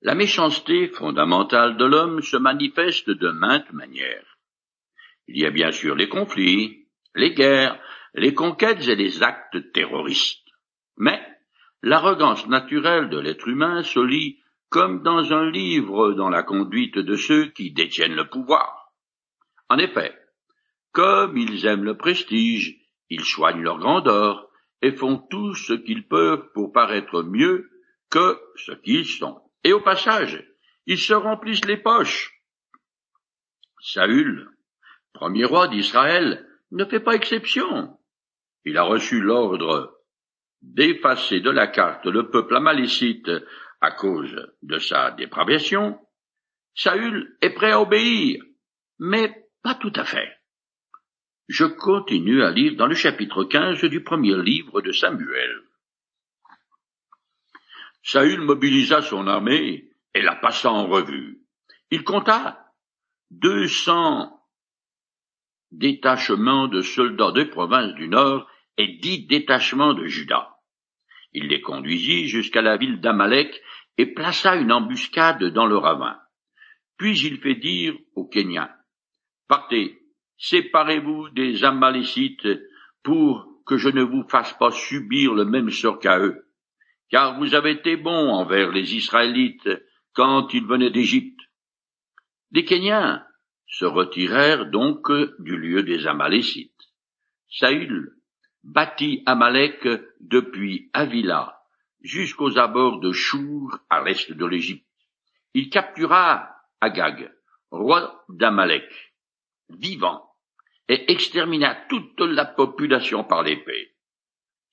La méchanceté fondamentale de l'homme se manifeste de maintes manières. Il y a bien sûr les conflits, les guerres, les conquêtes et les actes terroristes. Mais l'arrogance naturelle de l'être humain se lit comme dans un livre dans la conduite de ceux qui détiennent le pouvoir. En effet, comme ils aiment le prestige, ils soignent leur grandeur et font tout ce qu'ils peuvent pour paraître mieux que ce qu'ils sont. Et au passage, ils se remplissent les poches. Saül, premier roi d'Israël, ne fait pas exception. Il a reçu l'ordre d'effacer de la carte le peuple amalécite à cause de sa dépravation. Saül est prêt à obéir, mais pas tout à fait. Je continue à lire dans le chapitre 15 du premier livre de Samuel. Saül mobilisa son armée et la passa en revue. Il compta deux cents détachements de soldats des provinces du Nord et dix détachements de Juda. Il les conduisit jusqu'à la ville d'Amalek et plaça une embuscade dans le ravin. Puis il fait dire aux Kenyans, Partez, séparez-vous des Amalécites pour que je ne vous fasse pas subir le même sort qu'à eux, car vous avez été bons envers les Israélites quand ils venaient d'Égypte. Les Kenyans se retirèrent donc du lieu des Amalécites. Saül bâtit Amalek depuis Avila jusqu'aux abords de Chour à l'est de l'Égypte. Il captura Agag, roi d'Amalek, vivant, et extermina toute la population par l'épée.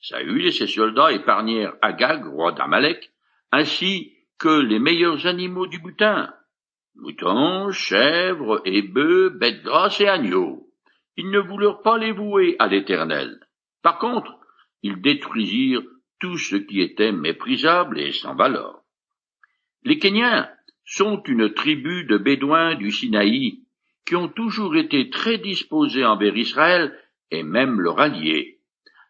Saül et ses soldats épargnèrent Agag, roi d'Amalek, ainsi que les meilleurs animaux du butin, moutons, chèvres et bêtes grasses et agneaux. Ils ne voulurent pas les vouer à l'Éternel. Par contre, ils détruisirent tout ce qui était méprisable et sans valeur. Les Kenyans sont une tribu de Bédouins du Sinaï qui ont toujours été très disposés envers Israël et même leur allié.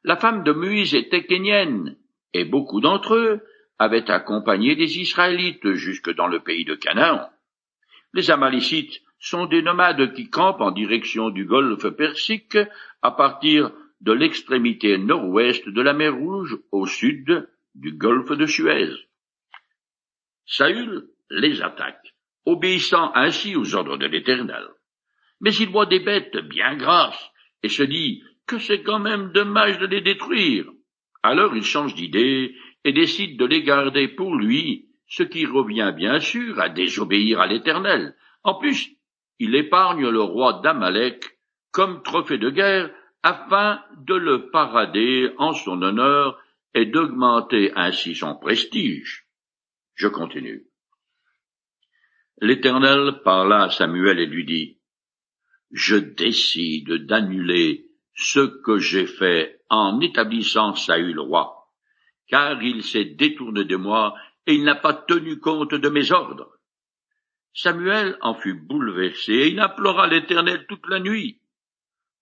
La femme de Moïse était kenyenne, et beaucoup d'entre eux avaient accompagné des Israélites jusque dans le pays de Canaan. Les Amalécites sont des nomades qui campent en direction du golfe Persique à partir de l'extrémité nord-ouest de la mer Rouge au sud du golfe de Suez. Saül les attaque, obéissant ainsi aux ordres de l'Éternel mais il voit des bêtes bien grasses et se dit que c'est quand même dommage de les détruire. Alors il change d'idée et décide de les garder pour lui, ce qui revient bien sûr à désobéir à l'Éternel. En plus, il épargne le roi d'Amalek comme trophée de guerre afin de le parader en son honneur et d'augmenter ainsi son prestige. Je continue. L'Éternel parla à Samuel et lui dit, je décide d'annuler ce que j'ai fait en établissant Saül roi, car il s'est détourné de moi et il n'a pas tenu compte de mes ordres. Samuel en fut bouleversé et il implora l'Éternel toute la nuit.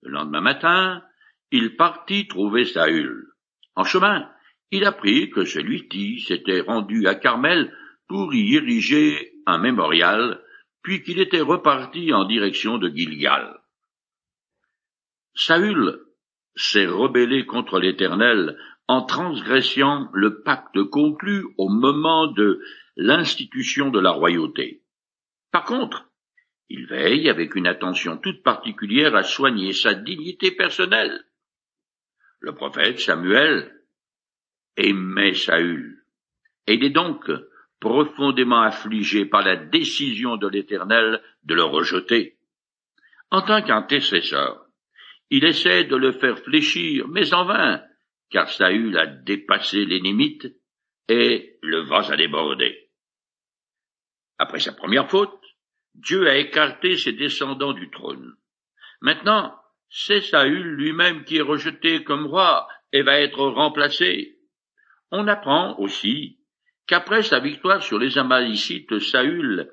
Le lendemain matin, il partit trouver Saül. En chemin, il apprit que celui-ci s'était rendu à Carmel pour y ériger un mémorial puis qu'il était reparti en direction de Gilgal. Saül s'est rebellé contre l'Éternel en transgressant le pacte conclu au moment de l'institution de la royauté. Par contre, il veille avec une attention toute particulière à soigner sa dignité personnelle. Le prophète Samuel aimait Saül, et il est donc profondément affligé par la décision de l'Éternel de le rejeter. En tant qu'intercesseur, il essaie de le faire fléchir, mais en vain, car Saül a dépassé les limites et le vase a débordé. Après sa première faute, Dieu a écarté ses descendants du trône. Maintenant, c'est Saül lui-même qui est rejeté comme roi et va être remplacé. On apprend aussi qu'après sa victoire sur les Amalécites, Saül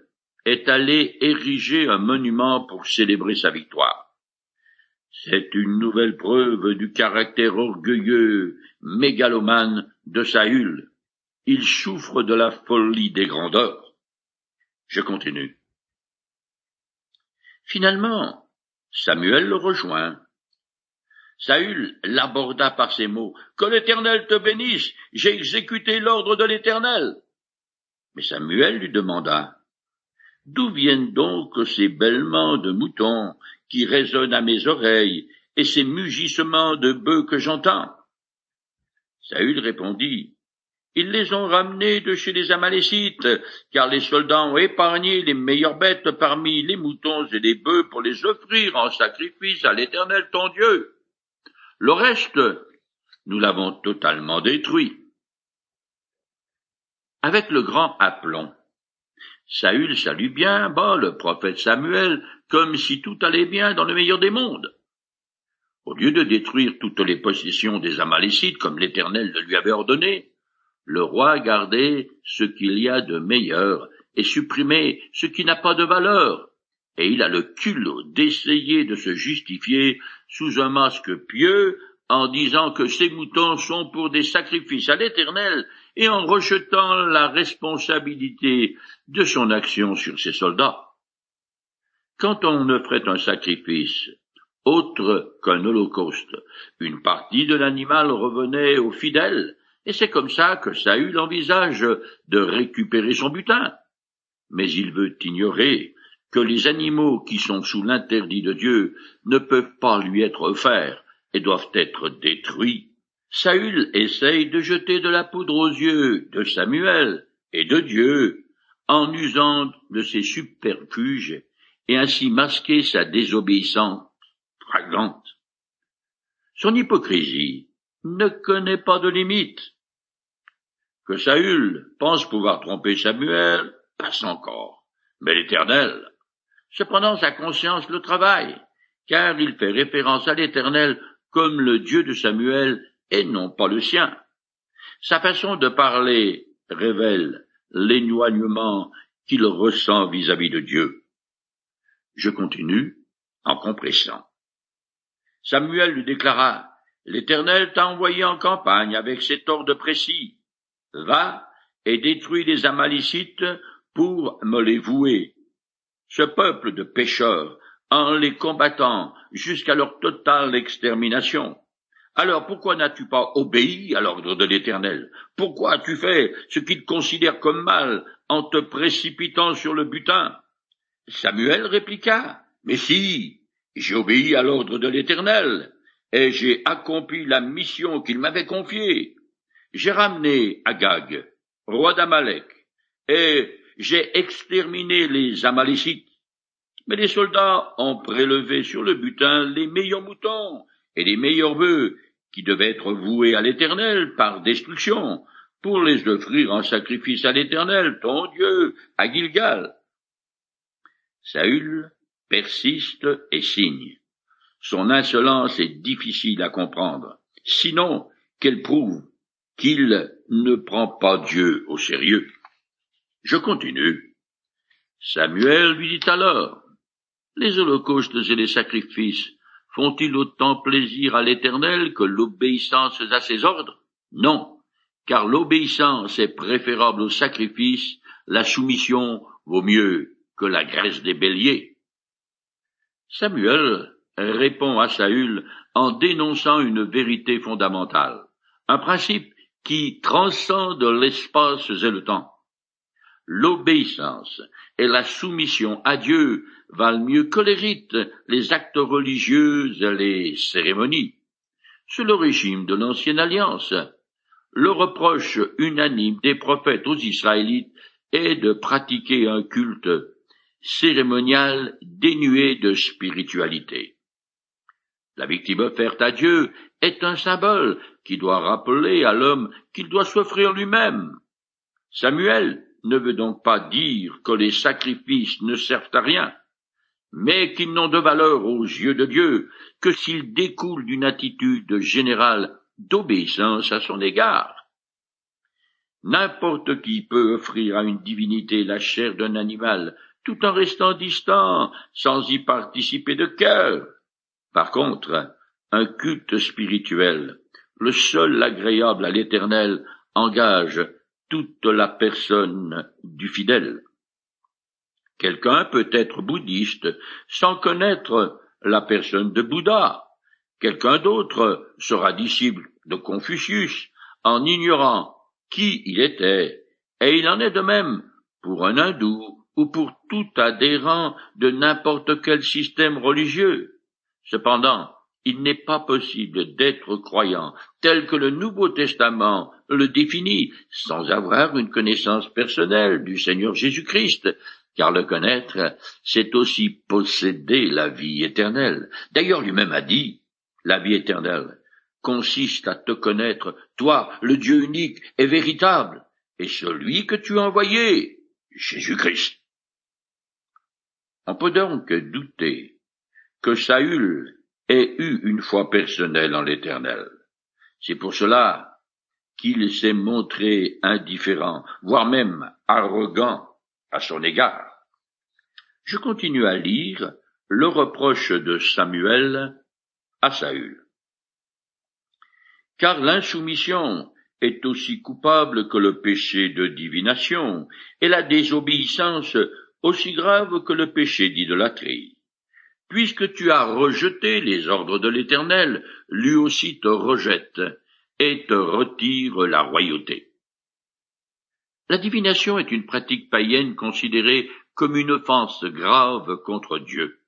est allé ériger un monument pour célébrer sa victoire. C'est une nouvelle preuve du caractère orgueilleux, mégalomane de Saül. Il souffre de la folie des grandeurs. Je continue. Finalement, Samuel le rejoint. Saül l'aborda par ces mots. Que l'Éternel te bénisse, j'ai exécuté l'ordre de l'Éternel. Mais Samuel lui demanda. D'où viennent donc ces bêlements de moutons qui résonnent à mes oreilles et ces mugissements de bœufs que j'entends? Saül répondit. Ils les ont ramenés de chez les Amalécites, car les soldats ont épargné les meilleures bêtes parmi les moutons et les bœufs pour les offrir en sacrifice à l'Éternel ton Dieu. Le reste, nous l'avons totalement détruit. Avec le grand aplomb, Saül salue bien bas le prophète Samuel comme si tout allait bien dans le meilleur des mondes. Au lieu de détruire toutes les possessions des Amalécites comme l'Éternel le lui avait ordonné, le roi gardait ce qu'il y a de meilleur et supprimait ce qui n'a pas de valeur, et il a le culot d'essayer de se justifier sous un masque pieux en disant que ces moutons sont pour des sacrifices à l'Éternel et en rejetant la responsabilité de son action sur ses soldats. Quand on offrait un sacrifice autre qu'un holocauste, une partie de l'animal revenait aux fidèles, et c'est comme ça que Saül envisage de récupérer son butin. Mais il veut ignorer que les animaux qui sont sous l'interdit de Dieu ne peuvent pas lui être offerts et doivent être détruits. Saül essaye de jeter de la poudre aux yeux de Samuel et de Dieu en usant de ses subterfuges et ainsi masquer sa désobéissance flagrante. Son hypocrisie ne connaît pas de limite. Que Saül pense pouvoir tromper Samuel, passe encore. Mais l'Éternel Cependant sa conscience le travaille, car il fait référence à l'Éternel comme le Dieu de Samuel et non pas le sien. Sa façon de parler révèle l'éloignement qu'il ressent vis-à-vis de Dieu. Je continue en compressant. Samuel lui déclara, L'Éternel t'a envoyé en campagne avec cet ordre précis. Va et détruis les Amalécites pour me les vouer ce peuple de pécheurs en les combattant jusqu'à leur totale extermination. Alors pourquoi n'as-tu pas obéi à l'ordre de l'Éternel? Pourquoi as-tu fait ce qu'il considère comme mal en te précipitant sur le butin? Samuel répliqua, Mais si, j'ai obéi à l'ordre de l'Éternel, et j'ai accompli la mission qu'il m'avait confiée. J'ai ramené Agag, roi d'Amalek, et j'ai exterminé les Amalécites, mais les soldats ont prélevé sur le butin les meilleurs moutons et les meilleurs bœufs qui devaient être voués à l'Éternel par destruction, pour les offrir en sacrifice à l'Éternel, ton Dieu, à Gilgal. Saül persiste et signe. Son insolence est difficile à comprendre, sinon qu'elle prouve qu'il ne prend pas Dieu au sérieux. Je continue. Samuel lui dit alors, Les holocaustes et les sacrifices font-ils autant plaisir à l'Éternel que l'obéissance à ses ordres? Non, car l'obéissance est préférable au sacrifice, la soumission vaut mieux que la graisse des béliers. Samuel répond à Saül en dénonçant une vérité fondamentale, un principe qui transcende l'espace et le temps l'obéissance et la soumission à Dieu valent mieux que les rites, les actes religieux et les cérémonies. C'est le régime de l'ancienne alliance. Le reproche unanime des prophètes aux Israélites est de pratiquer un culte cérémonial dénué de spiritualité. La victime offerte à Dieu est un symbole qui doit rappeler à l'homme qu'il doit s'offrir lui-même. Samuel ne veut donc pas dire que les sacrifices ne servent à rien, mais qu'ils n'ont de valeur aux yeux de Dieu que s'ils découlent d'une attitude générale d'obéissance à son égard. N'importe qui peut offrir à une divinité la chair d'un animal tout en restant distant, sans y participer de cœur. Par contre, un culte spirituel, le seul agréable à l'Éternel, engage toute la personne du fidèle. Quelqu'un peut être bouddhiste sans connaître la personne de Bouddha. Quelqu'un d'autre sera disciple de Confucius en ignorant qui il était, et il en est de même pour un hindou ou pour tout adhérent de n'importe quel système religieux. Cependant, il n'est pas possible d'être croyant tel que le Nouveau Testament le définit sans avoir une connaissance personnelle du Seigneur Jésus-Christ, car le connaître, c'est aussi posséder la vie éternelle. D'ailleurs, lui-même a dit, la vie éternelle consiste à te connaître, toi, le Dieu unique et véritable, et celui que tu as envoyé, Jésus-Christ. On peut donc douter que Saül ait eu une foi personnelle en l'Éternel. C'est pour cela qu'il s'est montré indifférent, voire même arrogant à son égard. Je continue à lire le reproche de Samuel à Saül. Car l'insoumission est aussi coupable que le péché de divination, et la désobéissance aussi grave que le péché d'idolâtrie. Puisque tu as rejeté les ordres de l'Éternel, lui aussi te rejette et te retire la royauté. La divination est une pratique païenne considérée comme une offense grave contre Dieu.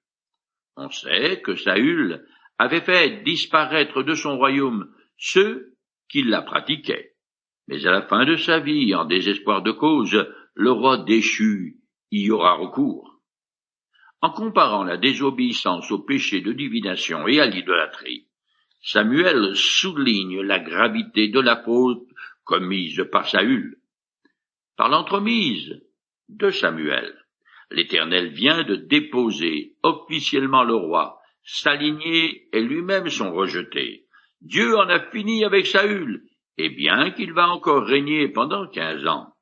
On sait que Saül avait fait disparaître de son royaume ceux qui la pratiquaient. Mais à la fin de sa vie, en désespoir de cause, le roi déchu y aura recours. En comparant la désobéissance au péché de divination et à l'idolâtrie, Samuel souligne la gravité de la faute commise par Saül. Par l'entremise de Samuel, l'Éternel vient de déposer officiellement le roi, s'aligner et lui-même sont rejetés. Dieu en a fini avec Saül, et bien qu'il va encore régner pendant quinze ans.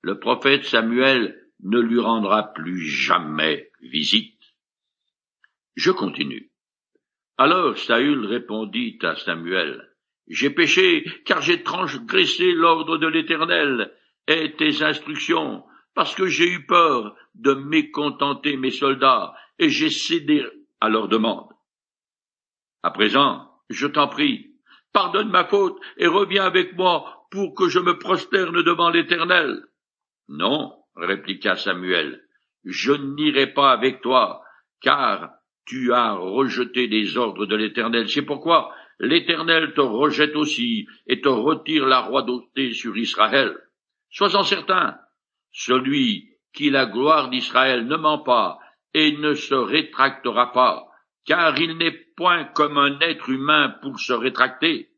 Le prophète Samuel ne lui rendra plus jamais visite. Je continue. Alors Saül répondit à Samuel, J'ai péché, car j'ai transgressé l'ordre de l'Éternel et tes instructions, parce que j'ai eu peur de mécontenter mes soldats, et j'ai cédé à leur demande. À présent, je t'en prie, pardonne ma faute et reviens avec moi pour que je me prosterne devant l'Éternel. Non, répliqua Samuel, je n'irai pas avec toi, car tu as rejeté les ordres de l'Éternel. C'est pourquoi l'Éternel te rejette aussi et te retire la royauté sur Israël. Sois-en certain, celui qui la gloire d'Israël ne ment pas et ne se rétractera pas, car il n'est point comme un être humain pour se rétracter.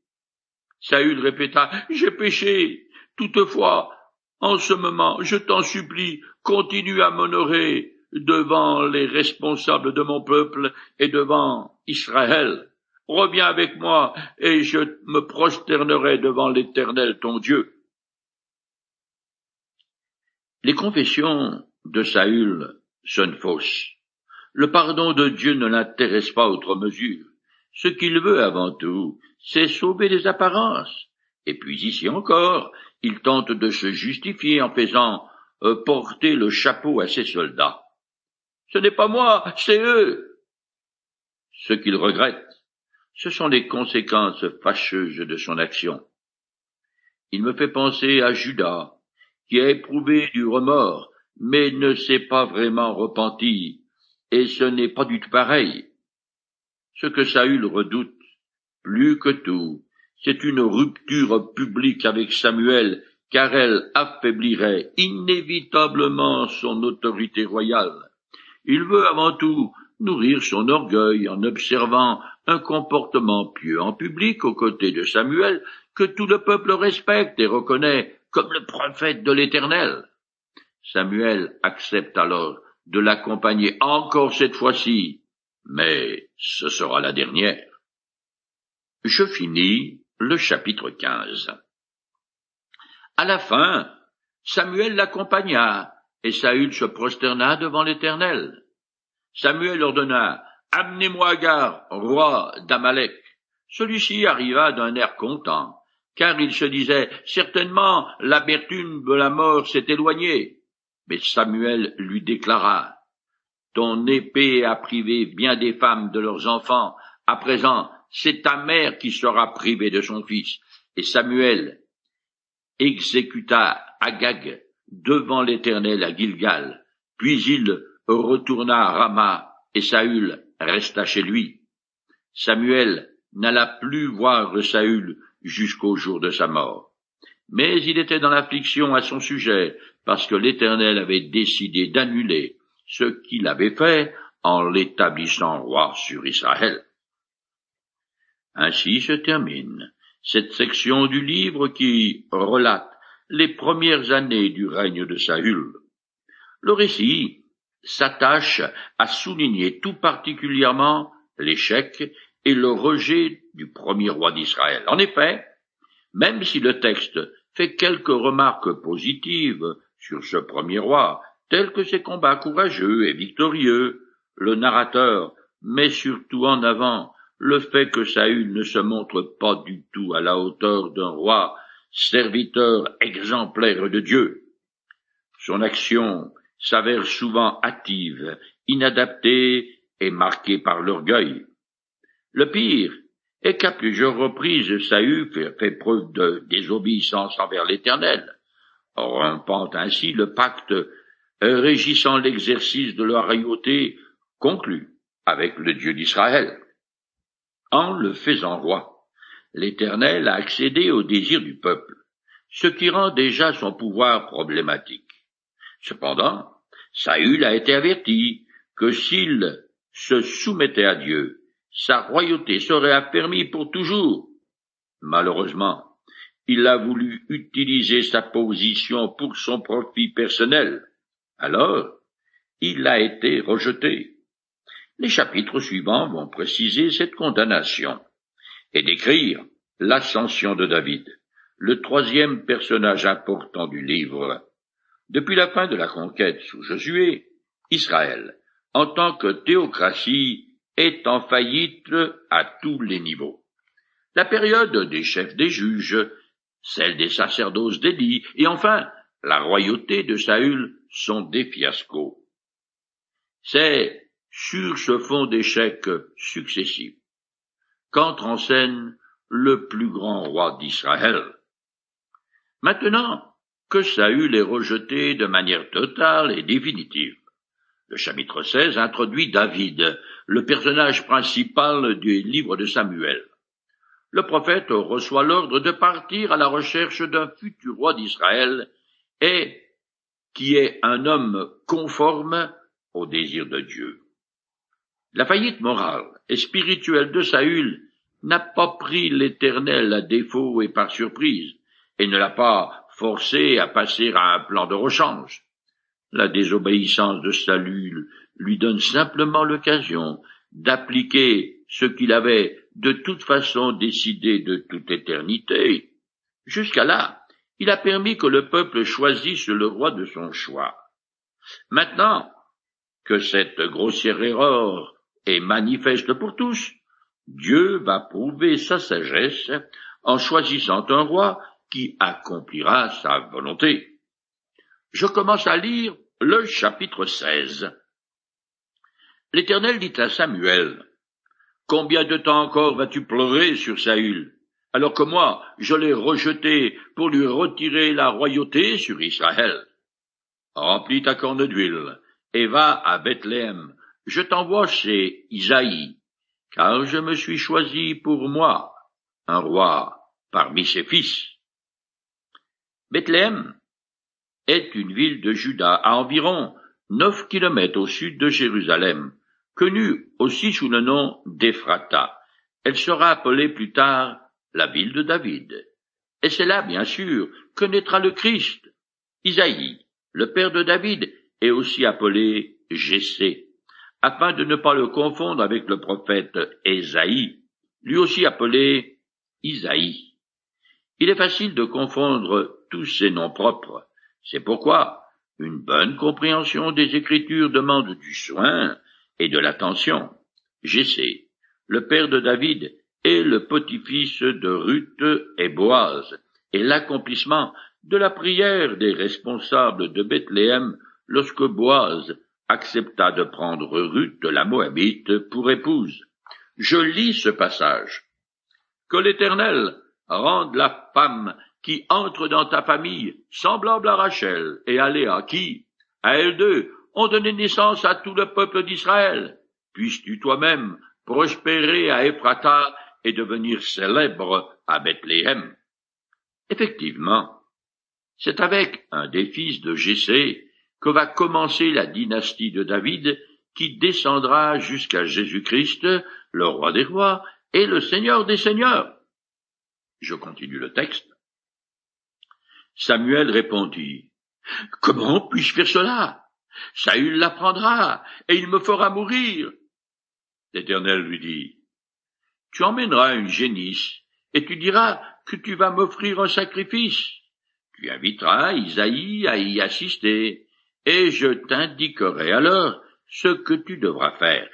Saül répéta, J'ai péché. Toutefois, en ce moment, je t'en supplie, continue à m'honorer devant les responsables de mon peuple et devant Israël. Reviens avec moi, et je me prosternerai devant l'Éternel ton Dieu. Les confessions de Saül sonnent fausses. Le pardon de Dieu ne l'intéresse pas outre mesure. Ce qu'il veut avant tout, c'est sauver les apparences. Et puis ici encore, il tente de se justifier en faisant euh, porter le chapeau à ses soldats. Ce n'est pas moi, c'est eux. Ce qu'il regrette, ce sont les conséquences fâcheuses de son action. Il me fait penser à Judas, qui a éprouvé du remords, mais ne s'est pas vraiment repenti, et ce n'est pas du tout pareil. Ce que Saül redoute, plus que tout, c'est une rupture publique avec Samuel, car elle affaiblirait inévitablement son autorité royale. Il veut avant tout nourrir son orgueil en observant un comportement pieux en public aux côtés de Samuel que tout le peuple respecte et reconnaît comme le prophète de l'Éternel. Samuel accepte alors de l'accompagner encore cette fois-ci, mais ce sera la dernière. Je finis le chapitre 15. À la fin, Samuel l'accompagna, et Saül se prosterna devant l'Éternel. Samuel ordonna, Amenez-moi Agar, roi d'Amalek. Celui-ci arriva d'un air content, car il se disait, Certainement l'amertume de la mort s'est éloignée. Mais Samuel lui déclara, Ton épée a privé bien des femmes de leurs enfants, à présent c'est ta mère qui sera privée de son fils. Et Samuel exécuta Agag devant l'Éternel à Gilgal, puis il retourna à Rama, et Saül resta chez lui. Samuel n'alla plus voir Saül jusqu'au jour de sa mort. Mais il était dans l'affliction à son sujet, parce que l'Éternel avait décidé d'annuler ce qu'il avait fait en l'établissant roi sur Israël. Ainsi se termine cette section du livre qui relate les premières années du règne de Saül. Le récit s'attache à souligner tout particulièrement l'échec et le rejet du premier roi d'Israël. En effet, même si le texte fait quelques remarques positives sur ce premier roi, tels que ses combats courageux et victorieux, le narrateur met surtout en avant le fait que Saül ne se montre pas du tout à la hauteur d'un roi serviteur exemplaire de Dieu. Son action s'avère souvent hâtive, inadaptée et marquée par l'orgueil. Le pire est qu'à plusieurs reprises Saül fait preuve de désobéissance envers l'Éternel, rompant ainsi le pacte régissant l'exercice de la royauté conclu avec le Dieu d'Israël. En le faisant roi, l'Éternel a accédé au désir du peuple, ce qui rend déjà son pouvoir problématique. Cependant, Saül a été averti que s'il se soumettait à Dieu, sa royauté serait affermie pour toujours. Malheureusement, il a voulu utiliser sa position pour son profit personnel. Alors, il a été rejeté. Les chapitres suivants vont préciser cette condamnation et décrire l'ascension de David, le troisième personnage important du livre. Depuis la fin de la conquête sous Josué, Israël, en tant que théocratie, est en faillite à tous les niveaux. La période des chefs des juges, celle des sacerdoces d'Élie, et enfin la royauté de Saül sont des fiascos. C'est sur ce fond d'échecs successifs qu'entre en scène le plus grand roi d'Israël. Maintenant que Saül est rejeté de manière totale et définitive, le chapitre 16 introduit David, le personnage principal du livre de Samuel. Le prophète reçoit l'ordre de partir à la recherche d'un futur roi d'Israël et qui est un homme conforme au désir de Dieu. La faillite morale et spirituelle de Saül n'a pas pris l'Éternel à défaut et par surprise, et ne l'a pas forcé à passer à un plan de rechange. La désobéissance de Saül lui donne simplement l'occasion d'appliquer ce qu'il avait de toute façon décidé de toute éternité. Jusqu'à là, il a permis que le peuple choisisse le roi de son choix. Maintenant que cette grossière erreur est manifeste pour tous, Dieu va prouver sa sagesse en choisissant un roi qui accomplira sa volonté. Je commence à lire le chapitre 16. L'Éternel dit à Samuel, Combien de temps encore vas-tu pleurer sur Saül, alors que moi je l'ai rejeté pour lui retirer la royauté sur Israël? Remplis ta corne d'huile, et va à Bethléem, je t'envoie chez Isaïe, car je me suis choisi pour moi un roi parmi ses fils. Bethléem est une ville de Juda à environ neuf kilomètres au sud de Jérusalem, connue aussi sous le nom d'Ephrata. Elle sera appelée plus tard la ville de David. Et c'est là, bien sûr, que naîtra le Christ. Isaïe, le père de David, est aussi appelé Jessé afin de ne pas le confondre avec le prophète Ésaïe, lui aussi appelé Isaïe. Il est facile de confondre tous ces noms propres. C'est pourquoi une bonne compréhension des Écritures demande du soin et de l'attention. Jessé, le père de David, est le petit-fils de Ruth et Boaz, et l'accomplissement de la prière des responsables de Bethléem lorsque Boaz accepta de prendre Ruth la Moabite pour épouse. Je lis ce passage. Que l'Éternel rende la femme qui entre dans ta famille semblable à Rachel et à Léa, qui, à elles deux, ont donné naissance à tout le peuple d'Israël. Puisses-tu toi-même prospérer à Ephrata et devenir célèbre à Bethléem. Effectivement, c'est avec un des fils de Jessé que va commencer la dynastie de David qui descendra jusqu'à Jésus-Christ, le roi des rois et le seigneur des seigneurs. Je continue le texte. Samuel répondit, Comment puis-je faire cela? Saül l'apprendra, et il me fera mourir. L'Éternel lui dit, Tu emmèneras une génisse, et tu diras que tu vas m'offrir un sacrifice. Tu inviteras Isaïe à y assister, et je t'indiquerai alors ce que tu devras faire.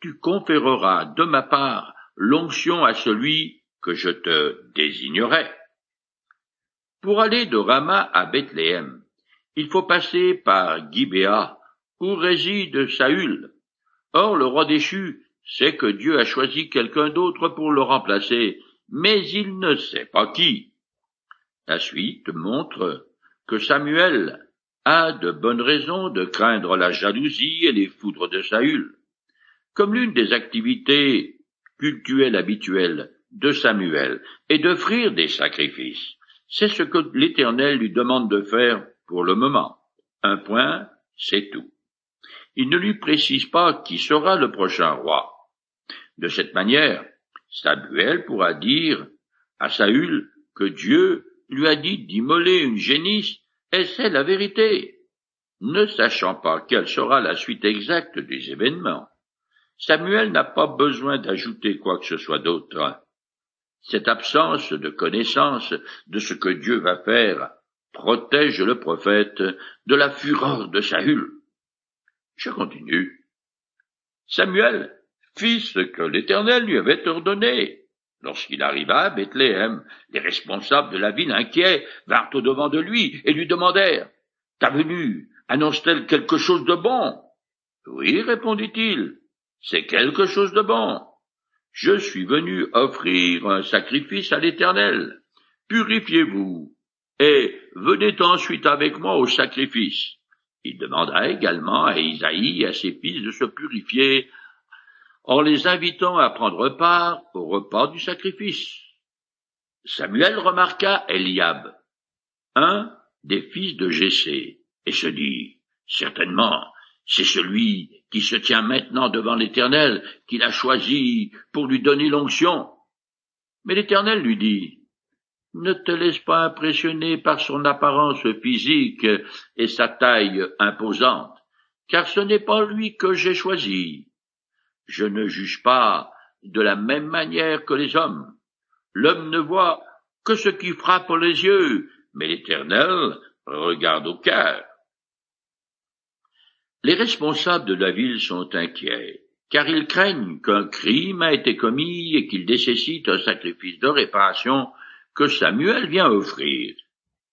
Tu conféreras de ma part l'onction à celui que je te désignerai. Pour aller de Rama à Bethléem, il faut passer par Gibéa, où réside Saül. Or le roi déchu sait que Dieu a choisi quelqu'un d'autre pour le remplacer, mais il ne sait pas qui. La suite montre que Samuel a de bonnes raisons de craindre la jalousie et les foudres de Saül. Comme l'une des activités cultuelles habituelles de Samuel est d'offrir des sacrifices. C'est ce que l'Éternel lui demande de faire pour le moment. Un point, c'est tout. Il ne lui précise pas qui sera le prochain roi. De cette manière, Samuel pourra dire à Saül que Dieu lui a dit d'immoler une génisse, et c'est la vérité. Ne sachant pas quelle sera la suite exacte des événements, Samuel n'a pas besoin d'ajouter quoi que ce soit d'autre. Cette absence de connaissance de ce que Dieu va faire protège le prophète de la fureur de Saül. Je continue. Samuel fit ce que l'Éternel lui avait ordonné. Lorsqu'il arriva à Bethléem, les responsables de la ville inquiets vinrent au devant de lui et lui demandèrent Ta venue annonce-t-elle quelque chose de bon Oui, répondit-il, c'est quelque chose de bon. Je suis venu offrir un sacrifice à l'Éternel. Purifiez-vous et venez ensuite avec moi au sacrifice. Il demanda également à Isaïe et à ses fils de se purifier en les invitant à prendre part au repas du sacrifice. Samuel remarqua Eliab, un des fils de Jessé, et se dit, certainement, c'est celui qui se tient maintenant devant l'Éternel qu'il a choisi pour lui donner l'onction. Mais l'Éternel lui dit, ne te laisse pas impressionner par son apparence physique et sa taille imposante, car ce n'est pas lui que j'ai choisi. Je ne juge pas de la même manière que les hommes. L'homme ne voit que ce qui frappe les yeux, mais l'Éternel regarde au cœur. Les responsables de la ville sont inquiets, car ils craignent qu'un crime a été commis et qu'il nécessite un sacrifice de réparation que Samuel vient offrir.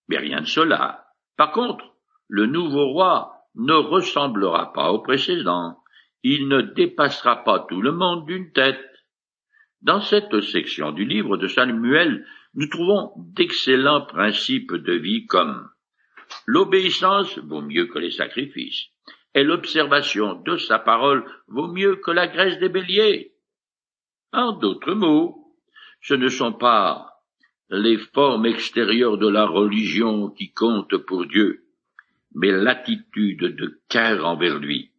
Mais rien de cela. Par contre, le nouveau roi ne ressemblera pas au précédent. Il ne dépassera pas tout le monde d'une tête. Dans cette section du livre de Samuel, nous trouvons d'excellents principes de vie comme l'obéissance vaut mieux que les sacrifices, et l'observation de sa parole vaut mieux que la graisse des béliers. En d'autres mots, ce ne sont pas les formes extérieures de la religion qui comptent pour Dieu, mais l'attitude de cœur envers lui.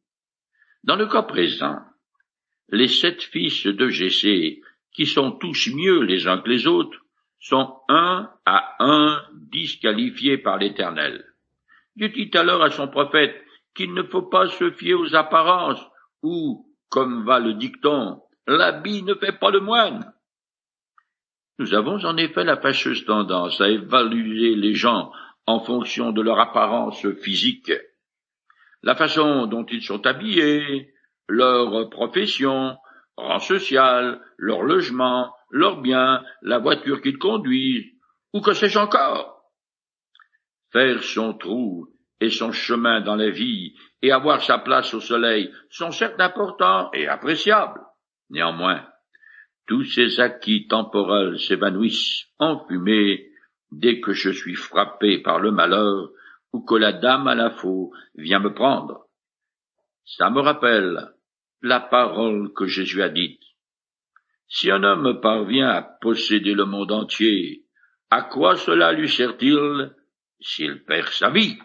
Dans le cas présent, les sept fils de Jessé, qui sont tous mieux les uns que les autres, sont un à un disqualifiés par l'Éternel. Dieu dit alors à son prophète qu'il ne faut pas se fier aux apparences, ou, comme va le dicton, l'habit ne fait pas le moine. Nous avons en effet la fâcheuse tendance à évaluer les gens en fonction de leur apparence physique, la façon dont ils sont habillés, leur profession, rang social, leur logement, leurs biens, la voiture qu'ils conduisent, ou que sais-je encore. Faire son trou et son chemin dans la vie et avoir sa place au soleil sont certes importants et appréciables. Néanmoins, tous ces acquis temporels s'évanouissent en fumée dès que je suis frappé par le malheur ou que la dame à la faux vient me prendre. Ça me rappelle la parole que Jésus a dite. Si un homme parvient à posséder le monde entier, à quoi cela lui sert-il s'il perd sa vie?